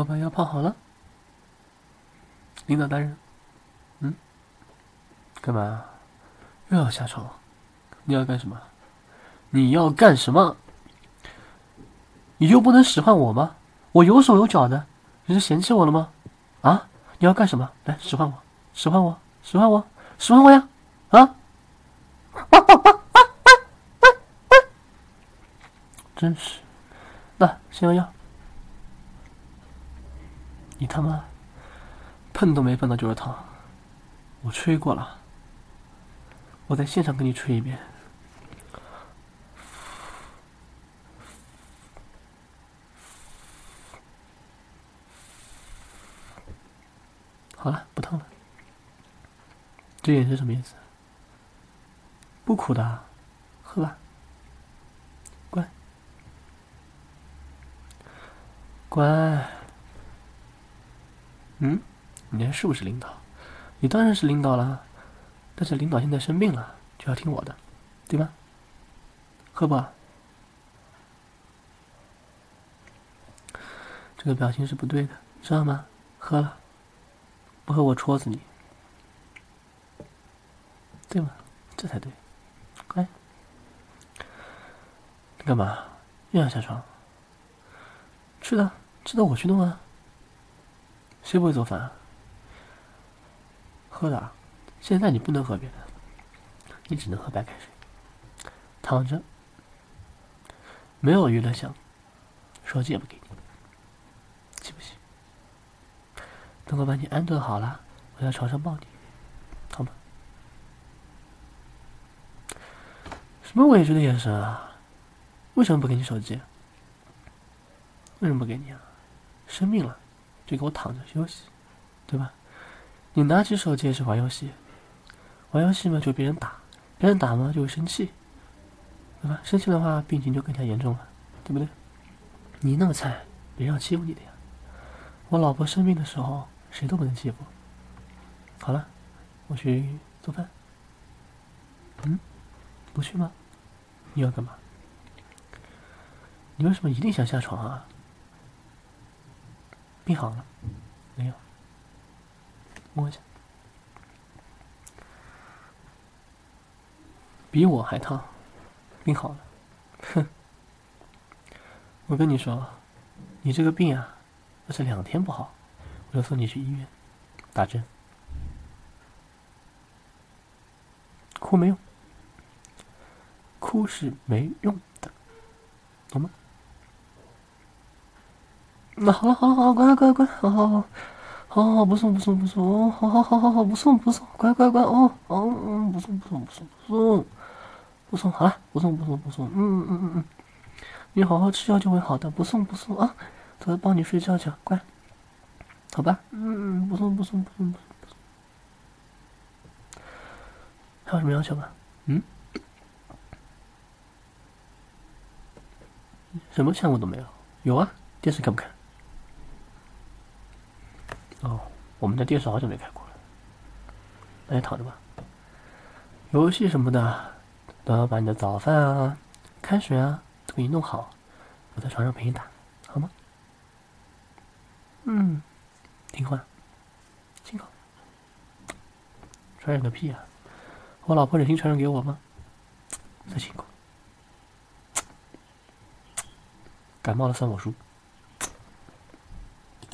我把药泡好了，领导大人，嗯，干嘛？又要下床？你要干什么？你要干什么？你就不能使唤我吗？我有手有脚的，你是嫌弃我了吗？啊？你要干什么？来使唤我，使唤我，使唤我，使唤我呀！啊！真是，那先要药。你他妈碰都没碰到就是疼，我吹过了，我在现场给你吹一遍。好了，不疼了。这眼是什么意思？不苦的，喝吧。乖，乖。嗯，你还是不是领导？你当然是领导了，但是领导现在生病了，就要听我的，对吧？喝不？这个表情是不对的，知道吗？喝了。不喝我戳死你，对吗？这才对，乖。你干嘛？又要下床？是的，知道我去弄啊。谁不会做饭啊？喝的，现在你不能喝别的，你只能喝白开水。躺着，没有娱乐项，手机也不给你。等我把你安顿好了，我在床上抱你，好吗？什么委屈的眼神啊？为什么不给你手机？为什么不给你啊？生病了，就给我躺着休息，对吧？你拿起手机也是玩游戏，玩游戏嘛就别人打，别人打嘛就会生气，对吧？生气的话病情就更加严重了，对不对？你那么菜，别人要欺负你的呀。我老婆生病的时候。谁都不能欺负。好了，我去做饭。嗯，不去吗？你要干嘛？你为什么一定想下床啊？病好了没有？摸一下，比我还烫。病好了，哼！我跟你说，你这个病啊，要是两天不好。我就送你去医院打针，哭没用，哭是没用的，懂吗？那好了好了好了，乖乖乖，好好好，好好好不送不送不送哦，好好好好好不送不送，乖乖乖哦哦嗯不送不送不送不送不送好了不送不送不送嗯嗯嗯嗯，你好好吃药就会好的，不送不送啊，走，帮你睡觉去，乖。好吧，嗯，不送不送不送不送不送，还有什么要求吗？嗯？什么项目都没有？有啊，电视看不看？哦，我们的电视好久没开过了，那你躺着吧。游戏什么的，都要把你的早饭啊、开水啊都给你弄好，我在床上陪你打，好吗？嗯。听话，辛苦。传染个屁啊！我老婆忍心传染给我吗？再辛苦，感冒了算我输。